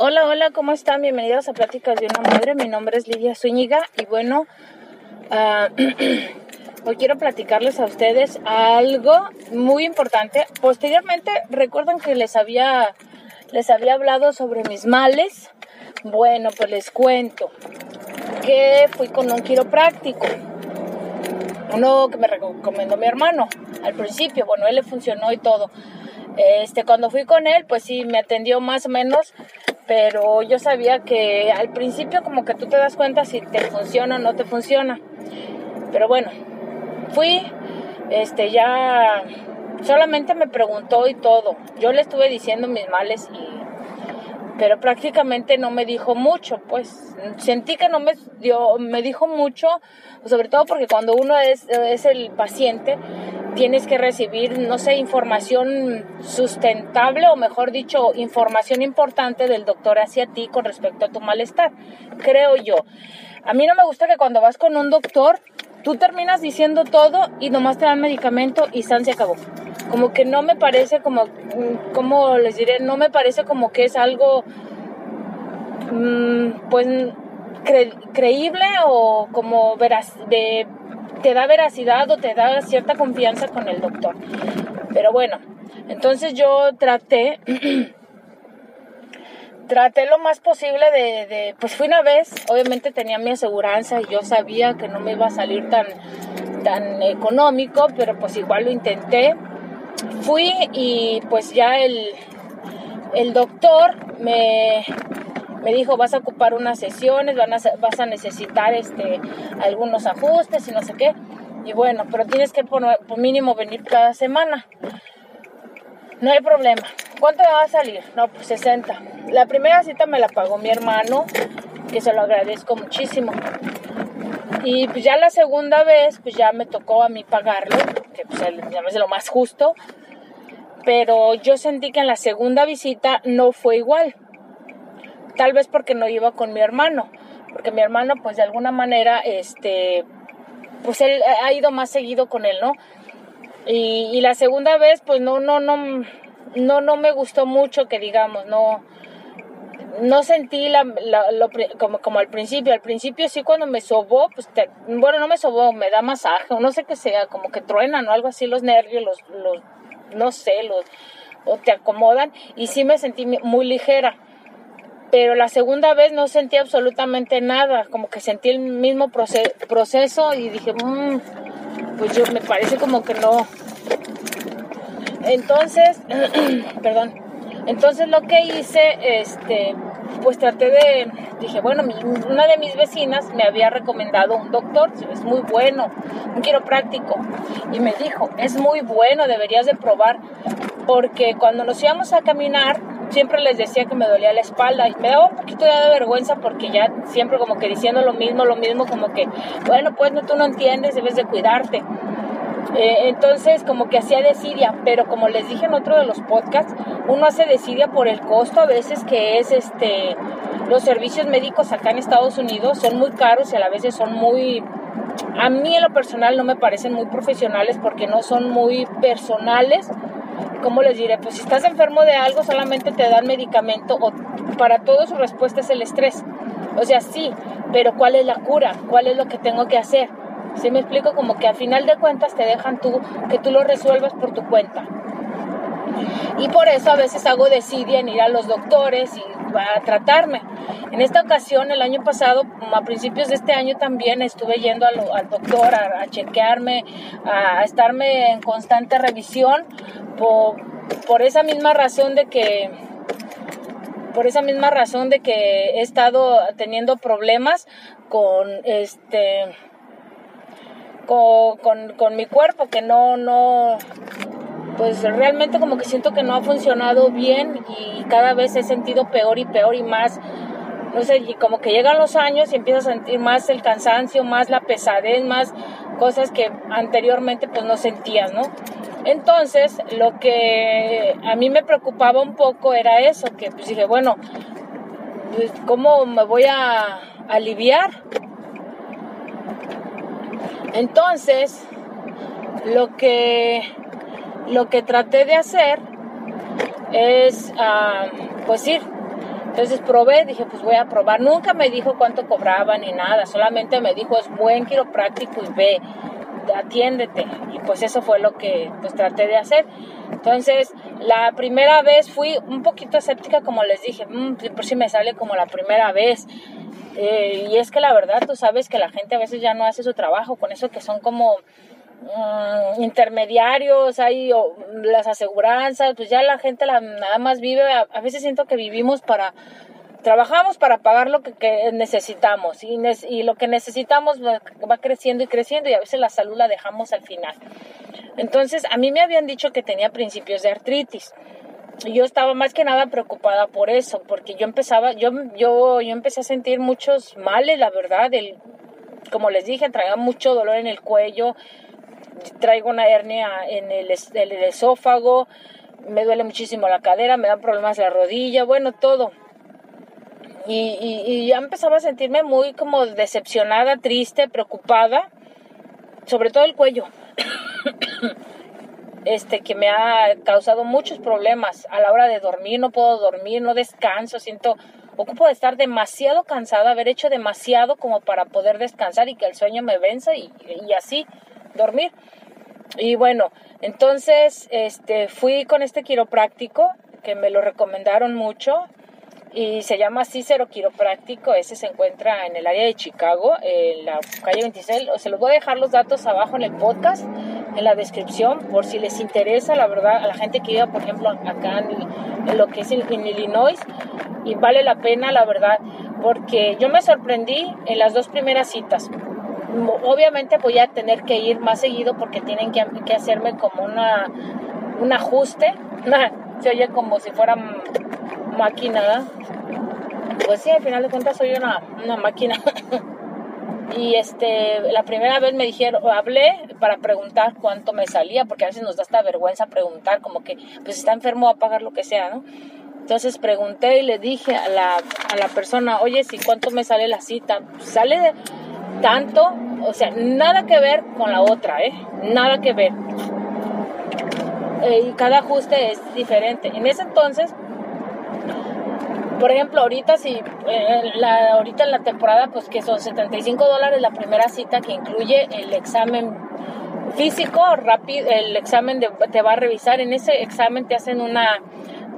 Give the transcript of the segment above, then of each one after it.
Hola, hola, ¿cómo están? Bienvenidos a Pláticas de una Madre. Mi nombre es Lidia Zúñiga y bueno, uh, hoy quiero platicarles a ustedes algo muy importante. Posteriormente, recuerdan que les había, les había hablado sobre mis males. Bueno, pues les cuento que fui con un quiropráctico. Uno que me recomendó mi hermano al principio. Bueno, él le funcionó y todo. Este, cuando fui con él, pues sí, me atendió más o menos pero yo sabía que al principio como que tú te das cuenta si te funciona o no te funciona. Pero bueno, fui, este ya solamente me preguntó y todo. Yo le estuve diciendo mis males y pero prácticamente no me dijo mucho, pues sentí que no me dio, me dijo mucho, sobre todo porque cuando uno es, es el paciente, tienes que recibir, no sé, información sustentable o mejor dicho, información importante del doctor hacia ti con respecto a tu malestar, creo yo. A mí no me gusta que cuando vas con un doctor, tú terminas diciendo todo y nomás te dan medicamento y San se acabó como que no me parece como, como les diré, no me parece como que es algo, mm, pues, creíble o como veraz, te da veracidad o te da cierta confianza con el doctor. Pero bueno, entonces yo traté, traté lo más posible de, pues fui una vez, obviamente tenía mi aseguranza y yo sabía que no me iba a salir tan, tan económico, pero pues igual lo intenté fui y pues ya el, el doctor me, me dijo vas a ocupar unas sesiones, van a, vas a necesitar este, algunos ajustes y no sé qué. Y bueno, pero tienes que por, por, mínimo venir cada semana. No hay problema. ¿Cuánto me va a salir? No, pues 60. La primera cita me la pagó mi hermano, que se lo agradezco muchísimo. Y pues ya la segunda vez, pues ya me tocó a mí pagarlo, que pues es lo más justo. Pero yo sentí que en la segunda visita no fue igual. Tal vez porque no iba con mi hermano. Porque mi hermano, pues de alguna manera, este, pues él ha ido más seguido con él, ¿no? Y, y la segunda vez, pues no, no, no, no, no me gustó mucho que digamos, no, no sentí la, lo, como, como al principio. Al principio sí cuando me sobó, pues bueno, no me sobó, me da masaje, o no sé qué sea, como que truenan o algo así los nervios, los, los no sé, los, o te acomodan y sí me sentí muy ligera. Pero la segunda vez no sentí absolutamente nada, como que sentí el mismo proceso y dije, mmm, pues yo me parece como que no. Entonces, perdón, entonces lo que hice, este, pues traté de, dije, bueno, una de mis vecinas me había recomendado un doctor, es muy bueno, un quiropráctico, y me dijo, es muy bueno, deberías de probar, porque cuando nos íbamos a caminar, siempre les decía que me dolía la espalda y me daba un poquito de vergüenza porque ya siempre como que diciendo lo mismo, lo mismo, como que, bueno, pues no, tú no entiendes, debes de cuidarte. Eh, entonces, como que hacía desidia, pero como les dije en otro de los podcasts, uno hace desidia por el costo a veces que es este los servicios médicos acá en Estados Unidos son muy caros y a la vez son muy a mí en lo personal no me parecen muy profesionales porque no son muy personales. ¿Cómo les diré? Pues si estás enfermo de algo solamente te dan medicamento o para todo su respuesta es el estrés. O sea, sí, pero ¿cuál es la cura? ¿Cuál es lo que tengo que hacer? Si me explico? Como que al final de cuentas te dejan tú que tú lo resuelvas por tu cuenta. Y por eso a veces hago decidir en ir a los doctores y a tratarme. En esta ocasión, el año pasado, a principios de este año también estuve yendo al, doctor a, chequearme, a, estarme en constante revisión por esa misma razón de que por esa misma razón de que he estado teniendo problemas con este con, con, mi cuerpo, que no, no, pues realmente como que siento que no ha funcionado bien y cada vez he sentido peor y peor y más, no sé, y como que llegan los años y empiezo a sentir más el cansancio, más la pesadez, más cosas que anteriormente pues no sentías, ¿no? Entonces, lo que a mí me preocupaba un poco era eso, que pues dije, bueno, pues, ¿cómo me voy a aliviar? Entonces, lo que, lo que traté de hacer es, ah, pues ir. Entonces probé, dije, pues voy a probar. Nunca me dijo cuánto cobraba ni nada, solamente me dijo, es buen quiropráctico y ve, atiéndete. Y pues eso fue lo que pues traté de hacer. Entonces, la primera vez fui un poquito escéptica, como les dije, mmm, por si me sale como la primera vez. Eh, y es que la verdad, tú sabes que la gente a veces ya no hace su trabajo, con eso que son como mm, intermediarios, hay las aseguranzas, pues ya la gente nada más vive, a, veces siento que vivimos para, trabajamos para pagar lo que, necesitamos y, lo que necesitamos va creciendo y creciendo y a veces la salud la dejamos al final. Entonces, a mí me habían dicho que tenía principios de artritis yo estaba más que nada preocupada por eso, porque yo empezaba, yo, yo, yo empecé a sentir muchos males, la verdad, el, como les dije, traía mucho dolor en el cuello, traigo una hernia en el, el, esófago, me duele muchísimo la cadera, me dan problemas la rodilla, bueno, todo. Y, y, y ya empezaba a sentirme muy como decepcionada, triste, preocupada, sobre todo el cuello. Este, que me ha causado muchos problemas a la hora de dormir, no puedo dormir, no descanso, siento, ocupo de estar demasiado cansada, haber hecho demasiado como para poder descansar y que el sueño me venza y, así dormir. Y bueno, entonces este, fui con este quiropráctico que me lo recomendaron mucho y se llama Cícero Quiropráctico. Ese se encuentra en el área de Chicago, en la calle 26. Se los voy a dejar los datos abajo en el podcast, en la descripción, por si les interesa, la verdad, a la gente que vive, por ejemplo, acá en, lo que es en, Illinois. Y vale la pena, la verdad, porque yo me sorprendí en las dos primeras citas. Obviamente voy a tener que ir más seguido porque tienen que, que hacerme como una, un ajuste. Se oye como si fuera máquina, Pues sí, al final de cuentas soy una, una máquina. y este, la primera vez me dijeron, hablé para preguntar cuánto me salía, porque a veces nos da esta vergüenza preguntar, como que, pues está enfermo, a pagar lo que sea, ¿no? Entonces pregunté y le dije a la, a la persona, oye, si cuánto me sale la cita, sale de tanto, o sea, nada que ver con la otra, ¿eh? Nada que ver. Eh, y cada ajuste es diferente. En ese entonces por ejemplo, ahorita si eh, ahorita en la temporada, pues que son 75 dólares la primera cita que incluye el examen físico rápido, el examen te va a revisar, en ese examen te hacen una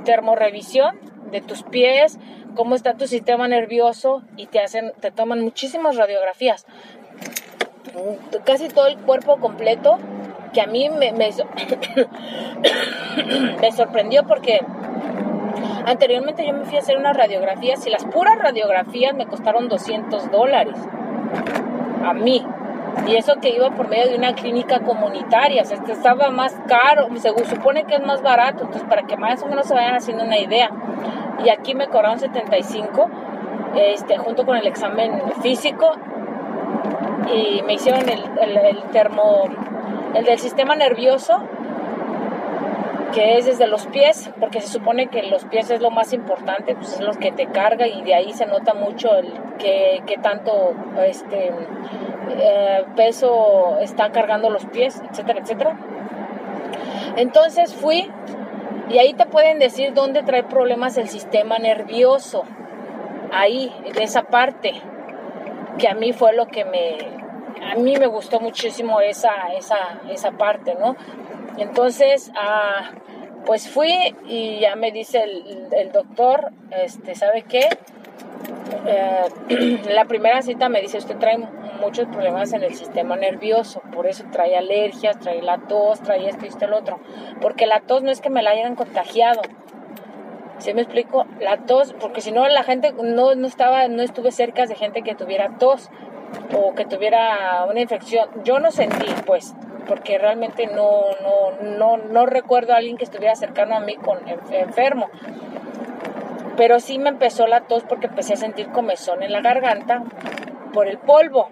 termorrevisión de tus pies, cómo está tu sistema nervioso y te hacen, te toman muchísimas radiografías, casi todo el cuerpo completo, que a mí me sorprendió porque Anteriormente yo me fui a hacer unas radiografías y las puras radiografías me costaron 200 dólares. A mí. Y eso que iba por medio de una clínica comunitaria, o sea, estaba más caro, se supone que es más barato, entonces para que más o menos se vayan haciendo una idea. Y aquí me cobraron 75, este, junto con el examen físico, y me hicieron el, el, el termo, el del sistema nervioso, que es desde los pies, porque se supone que los pies es lo más importante, pues es lo que te carga y de ahí se nota mucho el que, tanto este eh, peso está cargando los pies, etcétera, etcétera. Entonces fui y ahí te pueden decir dónde trae problemas el sistema nervioso, ahí, de esa parte, que a mí fue lo que me, a mí me gustó muchísimo esa, esa, esa parte, ¿no? Entonces, ah, pues fui y ya me dice el, doctor, este, ¿sabe qué? Eh, la primera cita me dice, usted trae muchos problemas en el sistema nervioso, por eso trae alergias, trae la tos, trae esto y esto el otro. Porque la tos no es que me la hayan contagiado. ¿Sí me explico? La tos, porque si no la gente no, no estaba, no estuve cerca de gente que tuviera tos o que tuviera una infección. Yo no sentí, pues, porque realmente no, no, no, no recuerdo a alguien que estuviera cercano a mí con enfermo. Pero sí me empezó la tos porque empecé a sentir comezón en la garganta por el polvo.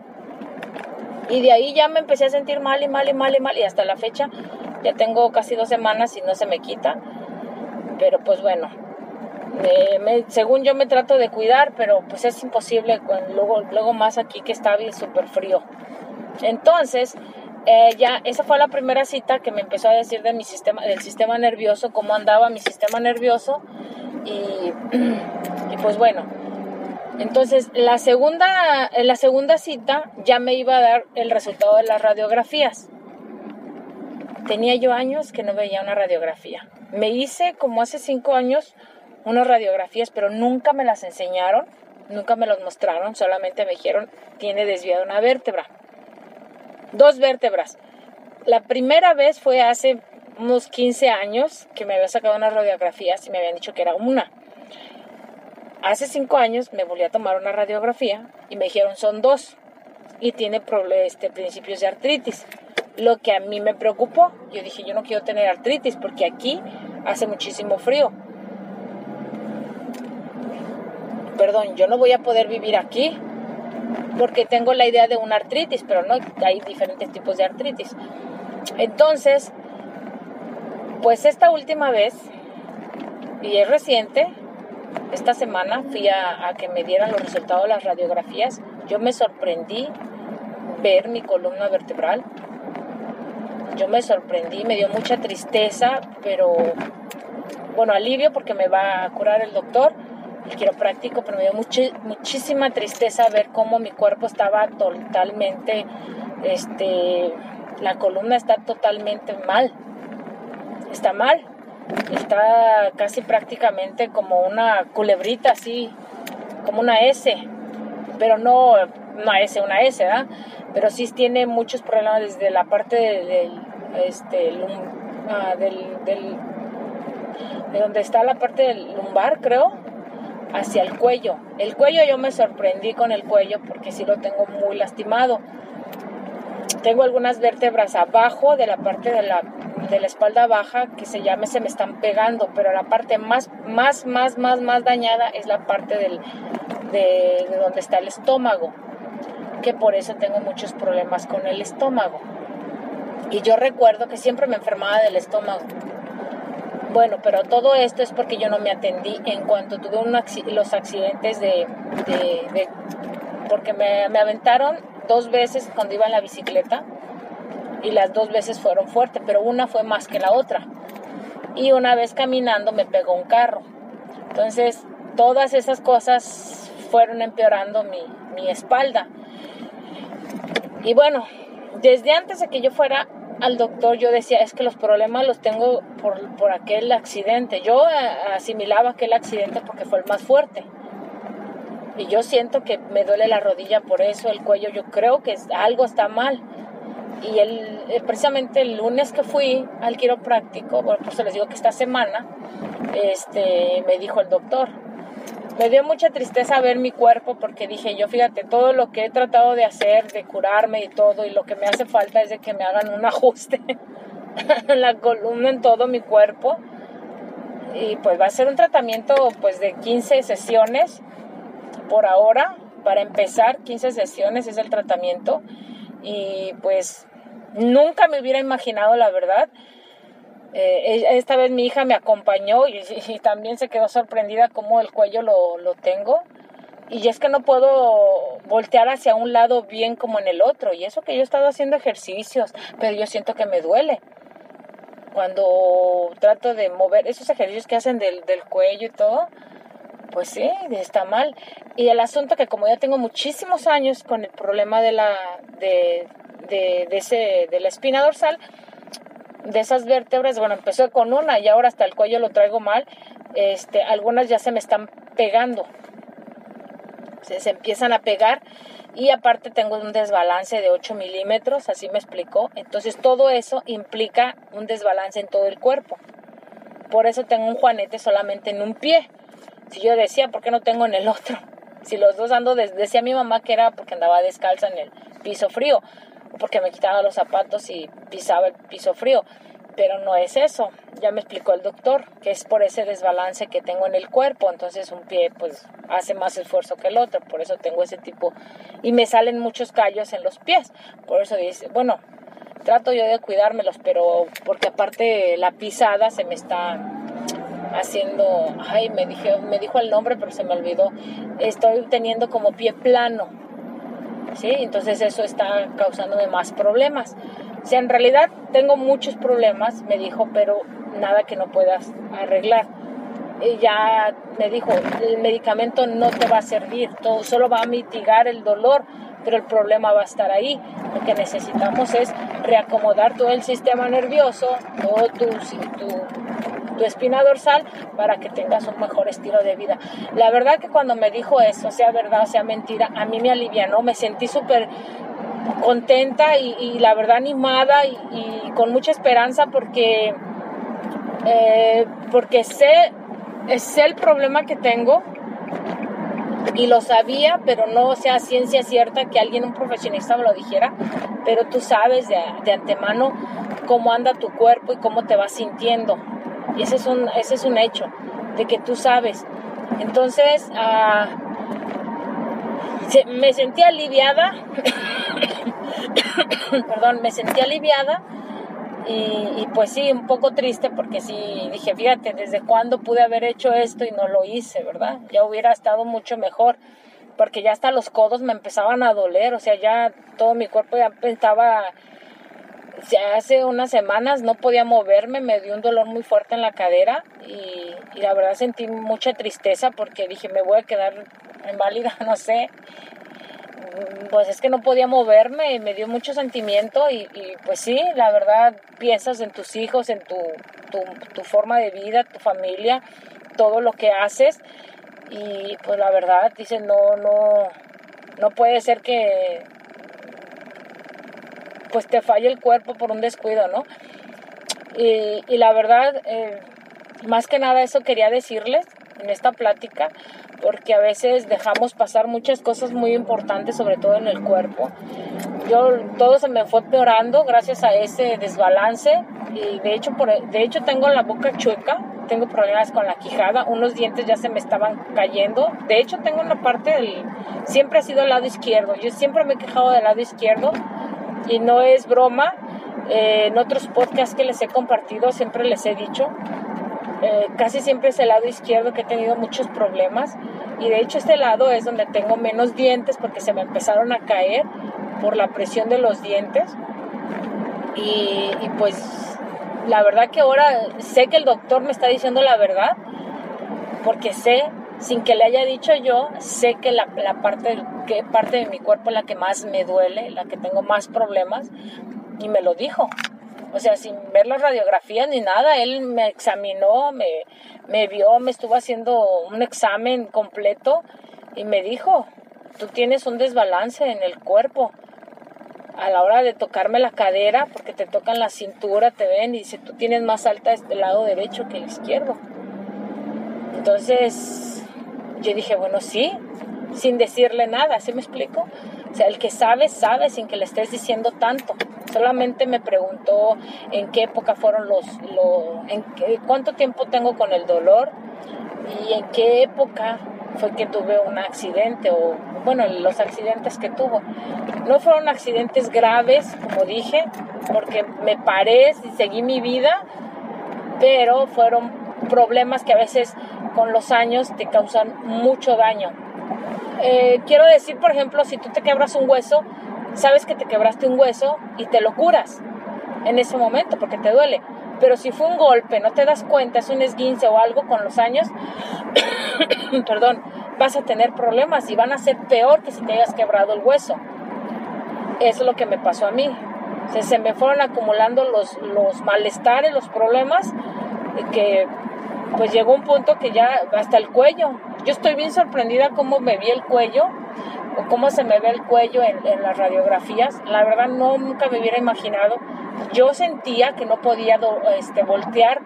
Y de ahí ya me empecé a sentir mal y mal y mal y mal. Y hasta la fecha ya tengo casi dos semanas y no se me quita. Pero pues bueno, según yo me trato de cuidar, pero pues es imposible luego, luego más aquí que está bien súper frío. Entonces, eh, ya esa fue la primera cita que me empezó a decir de mi sistema, del sistema nervioso, cómo andaba mi sistema nervioso y, pues bueno, entonces la segunda, en la segunda cita ya me iba a dar el resultado de las radiografías. Tenía yo años que no veía una radiografía. Me hice como hace cinco años unas radiografías, pero nunca me las enseñaron, nunca me las mostraron, solamente me dijeron, tiene desviada una vértebra. Dos vértebras. La primera vez fue hace unos 15 años que me había sacado unas radiografías y me habían dicho que era una. Hace cinco años me volví a tomar una radiografía y me dijeron son dos y tiene este, principios de artritis. Lo que a mí me preocupó, yo dije yo no quiero tener artritis porque aquí hace muchísimo frío. Perdón, yo no voy a poder vivir aquí porque tengo la idea de una artritis, pero no, hay diferentes tipos de artritis. Entonces, pues esta última vez, y es reciente, esta semana fui a, que me dieran los resultados de las radiografías. Yo me sorprendí ver mi columna vertebral. Yo me sorprendí, me dio mucha tristeza, pero bueno, alivio porque me va a curar el doctor, el quiropráctico, pero me dio muchísima tristeza ver cómo mi cuerpo estaba totalmente, este, la columna está totalmente mal, está mal, está casi prácticamente como una culebrita así, como una S, pero no una S, una S, ¿verdad? Pero sí tiene muchos problemas desde la parte del, este, ah, del, del, de donde está la parte del lumbar, creo, hacia el cuello. El cuello yo me sorprendí con el cuello porque sí lo tengo muy lastimado tengo algunas vértebras abajo de la parte de la, de la espalda baja que se llame se me están pegando, pero la parte más, más, más, más, más dañada es la parte del, de, de donde está el estómago, que por eso tengo muchos problemas con el estómago. Y yo recuerdo que siempre me enfermaba del estómago. Bueno, pero todo esto es porque yo no me atendí en cuanto tuve los accidentes de, porque me, aventaron dos veces cuando iba en la bicicleta y las dos veces fueron fuertes, pero una fue más que la otra. Y una vez caminando me pegó un carro. Entonces, todas esas cosas fueron empeorando mi espalda. Y bueno, desde antes de que yo fuera al doctor, yo decía, es que los problemas los tengo por, por aquel accidente. Yo asimilaba aquel accidente porque fue el más fuerte y yo siento que me duele la rodilla por eso, el cuello, yo creo que algo está mal. Y el, eh, precisamente el lunes que fui al quiropráctico, bueno, pues les digo que esta semana, este, me dijo el doctor, me dio mucha tristeza ver mi cuerpo porque dije yo, fíjate, todo lo que he tratado de hacer, de curarme y todo, y lo que me hace falta es de que me hagan un ajuste en la columna, en todo mi cuerpo. Y pues va a ser un tratamiento pues de 15 sesiones por ahora, para empezar, 15 sesiones es el tratamiento y pues nunca me hubiera imaginado la verdad. Eh, esta vez mi hija me acompañó y, también se quedó sorprendida cómo el cuello lo, lo tengo. Y es que no puedo voltear hacia un lado bien como en el otro. Y eso que yo he estado haciendo ejercicios, pero yo siento que me duele. Cuando trato de mover esos ejercicios que hacen del, del cuello y todo, pues sí, está mal. Y el asunto que como ya tengo muchísimos años con el problema de la, de, de, ese, de la espina dorsal, de esas vértebras, bueno, empezó con una y ahora hasta el cuello lo traigo mal, este, algunas ya se me están pegando, se, se empiezan a pegar y aparte tengo un desbalance de 8 milímetros, así me explicó, entonces todo eso implica un desbalance en todo el cuerpo, por eso tengo un juanete solamente en un pie, si yo decía, ¿por qué no tengo en el otro? Si los dos ando, decía mi mamá que era porque andaba descalza en el piso frío, porque me quitaba los zapatos y pisaba el piso frío. Pero no es eso, ya me explicó el doctor, que es por ese desbalance que tengo en el cuerpo, entonces un pie pues hace más esfuerzo que el otro, por eso tengo ese tipo, y me salen muchos callos en los pies, por eso dice, bueno, trato yo de cuidármelos, pero porque aparte la pisada se me está haciendo, ay, me, dije, me dijo el nombre, pero se me olvidó, estoy teniendo como pie plano, ¿sí? Entonces eso está causándome más problemas. O sea, en realidad tengo muchos problemas, me dijo, pero nada que no puedas arreglar. y ya me dijo, el medicamento no te va a servir, todo, solo va a mitigar el dolor, pero el problema va a estar ahí. Lo que necesitamos es reacomodar todo el sistema nervioso, todo tu, tu, tu espina dorsal para que tengas un mejor estilo de vida. La verdad que cuando me dijo eso, sea verdad, sea mentira, a mí me alivianó, me sentí súper contenta y, la verdad animada y, con mucha esperanza porque, eh, porque sé es el problema que tengo y lo sabía, pero no sea ciencia cierta que alguien, un profesionista me lo dijera, pero tú sabes de, antemano cómo anda tu cuerpo y cómo te vas sintiendo. Y ese es un, ese es un hecho, de que tú sabes. Entonces, uh, me sentí aliviada, perdón, me sentí aliviada y, pues sí, un poco triste porque sí, dije, fíjate, ¿desde cuándo pude haber hecho esto y no lo hice, verdad? Ya hubiera estado mucho mejor porque ya hasta los codos me empezaban a doler, o sea, ya todo mi cuerpo ya estaba, hace unas semanas no podía moverme, me dio un dolor muy fuerte en la cadera y, y la verdad sentí mucha tristeza porque dije, me voy a quedar inválida, no sé, pues es que no podía moverme, me dio mucho sentimiento y, pues sí, la verdad piensas en tus hijos, en tu, tu, forma de vida, tu familia, todo lo que haces y pues la verdad dice no, no, no puede ser que pues te falle el cuerpo por un descuido, ¿no? Y, y la verdad, eh, más que nada eso quería decirles en esta plática, porque a veces dejamos pasar muchas cosas muy importantes, sobre todo en el cuerpo. Yo todo se me fue peorando gracias a ese desbalance y de hecho por, de hecho tengo la boca chueca, tengo problemas con la quijada, unos dientes ya se me estaban cayendo. De hecho tengo una parte del siempre ha sido el lado izquierdo. Yo siempre me he quejado del lado izquierdo y no es broma. Eh, en otros podcasts que les he compartido siempre les he dicho eh, casi siempre es el lado izquierdo que he tenido muchos problemas y de hecho este lado es donde tengo menos dientes porque se me empezaron a caer por la presión de los dientes y, pues la verdad que ahora sé que el doctor me está diciendo la verdad porque sé sin que le haya dicho yo, sé que la, la parte, parte de mi cuerpo es la que más me duele, la que tengo más problemas, y me lo dijo o sea, sin ver las radiografías ni nada, él me examinó, me, me vio, me estuvo haciendo un examen completo y me dijo, tú tienes un desbalance en el cuerpo a la hora de tocarme la cadera, porque te tocan la cintura, te ven y dice, tú tienes más alta este lado derecho que el izquierdo. Entonces, yo dije, bueno, sí, sin decirle nada, ¿sí me explico? O sea, el que sabe, sabe sin que le estés diciendo tanto. Solamente me preguntó en qué época fueron los, en qué, cuánto tiempo tengo con el dolor y en qué época fue que tuve un accidente o, bueno, los accidentes que tuvo. No fueron accidentes graves, como dije, porque me paré y seguí mi vida, pero fueron problemas que a veces con los años te causan mucho daño. Eh, quiero decir, por ejemplo, si tú te quebras un hueso, sabes que te quebraste un hueso y te lo curas en ese momento porque te duele. Pero si fue un golpe, no te das cuenta, es un esguince o algo con los años, perdón, vas a tener problemas y van a ser peor que si te hayas quebrado el hueso. Eso es lo que me pasó a mí. se me fueron acumulando los, los malestares, los problemas, que pues llegó un punto que ya hasta el cuello. Yo estoy bien sorprendida cómo me vi el cuello o cómo se me ve el cuello en, las radiografías. La verdad no nunca me hubiera imaginado. Yo sentía que no podía este, voltear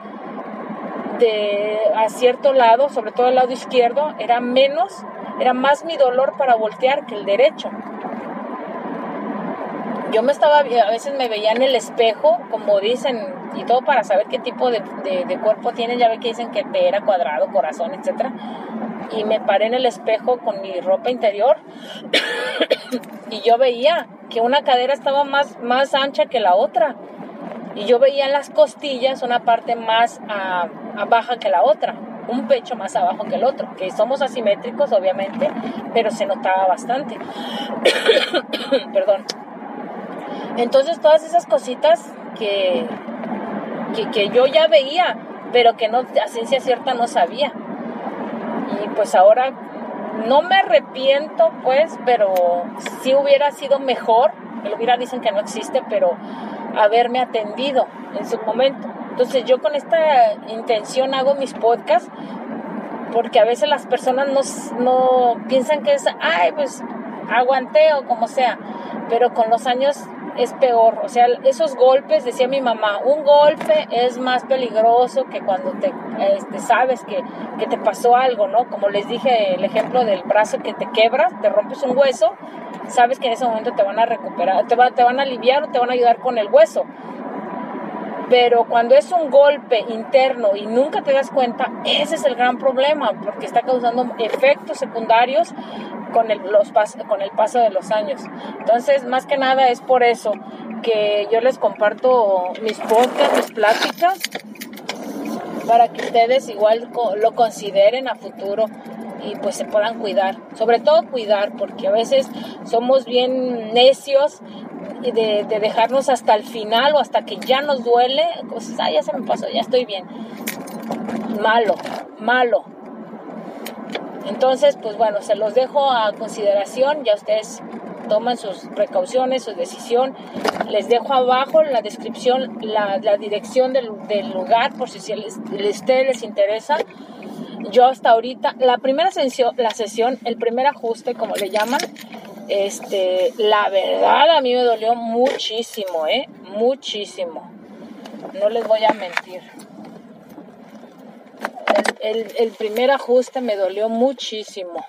de a cierto lado, sobre todo el lado izquierdo, era menos, era más mi dolor para voltear que el derecho yo me estaba, a veces me veía en el espejo, como dicen, y todo para saber qué tipo de, cuerpo tienen, ya ve que dicen que pera, cuadrado, corazón, etc. Y me paré en el espejo con mi ropa interior y yo veía que una cadera estaba más, más ancha que la otra. Y yo veía en las costillas una parte más a, baja que la otra, un pecho más abajo que el otro, que somos asimétricos obviamente, pero se notaba bastante. Perdón. Entonces todas esas cositas que, que, yo ya veía, pero que no, a ciencia cierta no sabía. y pues ahora no me arrepiento pues, pero sí hubiera sido mejor, el hubiera dicen que no existe, pero haberme atendido en su momento. Entonces yo con esta intención hago mis podcasts porque a veces las personas no, no piensan que es, ay, pues aguanté o como sea, pero con los años es peor. O sea, esos golpes, decía mi mamá, un golpe es más peligroso que cuando te este, sabes que, que, te pasó algo, ¿no? Como les dije, el ejemplo del brazo que te quebras, te rompes un hueso, sabes que en ese momento te van a recuperar, te, va, te van a aliviar o te van a ayudar con el hueso. Pero cuando es un golpe interno y nunca te das cuenta, ese es el gran problema, porque está causando efectos secundarios con el, los, con el paso de los años. Entonces, más que nada es por eso que yo les comparto mis podcasts, mis pláticas, para que ustedes igual lo consideren a futuro y pues se puedan cuidar. Sobre todo cuidar, porque a veces somos bien necios de, de, dejarnos hasta el final o hasta que ya nos duele, pues ah, ya se me pasó, ya estoy bien. Malo, malo. Entonces, pues bueno, se los dejo a consideración, ya ustedes toman sus precauciones, su decisión. Les dejo abajo en la descripción la, dirección del, del, lugar por si a ustedes les interesa. Yo hasta ahorita, la primera sesión, la sesión, el primer ajuste, como le llaman, este, la verdad a mí me dolió muchísimo, ¿eh? Muchísimo. No les voy a mentir. El, el, primer ajuste me dolió muchísimo.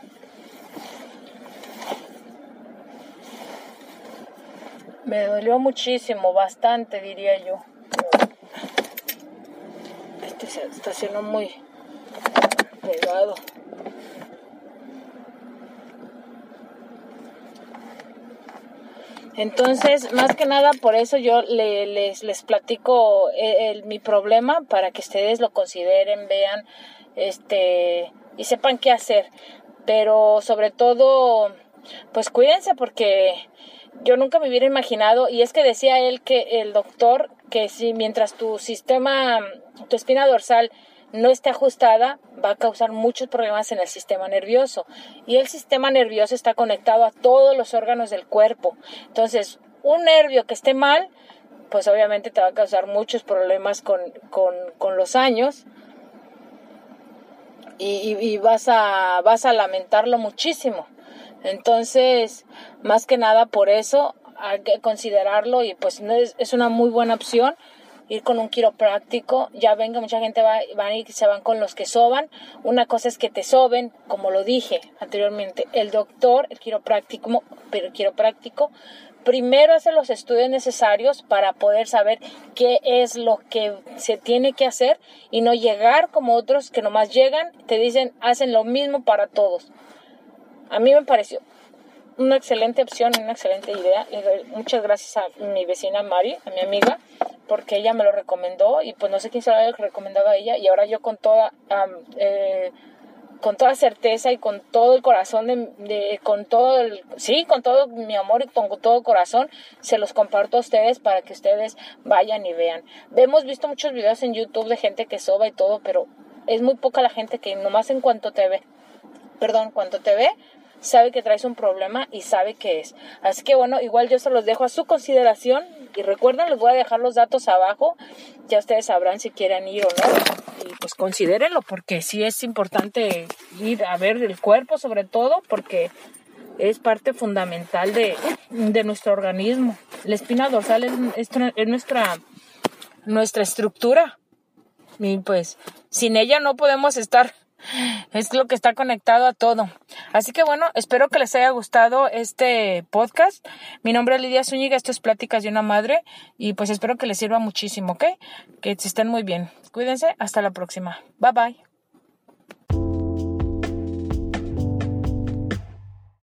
Me dolió muchísimo, bastante diría yo. Este se estacionó muy pegado. Entonces, más que nada, por eso yo les, platico el, mi problema para que ustedes lo consideren, vean, este, y sepan qué hacer. Pero sobre todo, pues cuídense porque yo nunca me hubiera imaginado, y es que decía él que el doctor, que si mientras tu sistema, tu espina dorsal no esté ajustada, va a causar muchos problemas en el sistema nervioso. Y el sistema nervioso está conectado a todos los órganos del cuerpo. Entonces, un nervio que esté mal, pues obviamente te va a causar muchos problemas con, con, los años. Y, vas, a, vas a lamentarlo muchísimo. Entonces, más que nada por eso hay que considerarlo y pues es, es una muy buena opción ir con un quiropráctico, ya venga, mucha gente va, van ir, se van con los que soban, una cosa es que te soben, como lo dije anteriormente, el doctor, el quiropráctico, pero el quiropráctico primero hace los estudios necesarios para poder saber qué es lo que se tiene que hacer y no llegar como otros que nomás llegan, te dicen, hacen lo mismo para todos. A mí me pareció una excelente opción, una excelente idea. Muchas gracias a mi vecina Mari, a mi amiga, porque ella me lo recomendó y pues no sé quién se lo había recomendado a ella y ahora yo con toda eh, con toda certeza y con todo el corazón de, con todo el sí con todo mi amor y con todo corazón se los comparto a ustedes para que ustedes vayan y vean hemos visto muchos videos en YouTube de gente que soba y todo pero es muy poca la gente que nomás en cuanto te ve perdón cuanto te ve sabe que traes un problema y sabe qué es. Así que bueno, igual yo se los dejo a su consideración y recuerden, les voy a dejar los datos abajo, ya ustedes sabrán si quieren ir o no. Y pues considérenlo porque sí es importante ir a ver el cuerpo sobre todo porque es parte fundamental de, de nuestro organismo. La espina dorsal es, es nuestra, nuestra estructura y pues sin ella no podemos estar es lo que está conectado a todo. Así que bueno, espero que les haya gustado este podcast. Mi nombre es Lidia Zúñiga, esto es Pláticas de una Madre y pues espero que les sirva muchísimo, ¿ok? Que estén muy bien. Cuídense, hasta la próxima. Bye bye.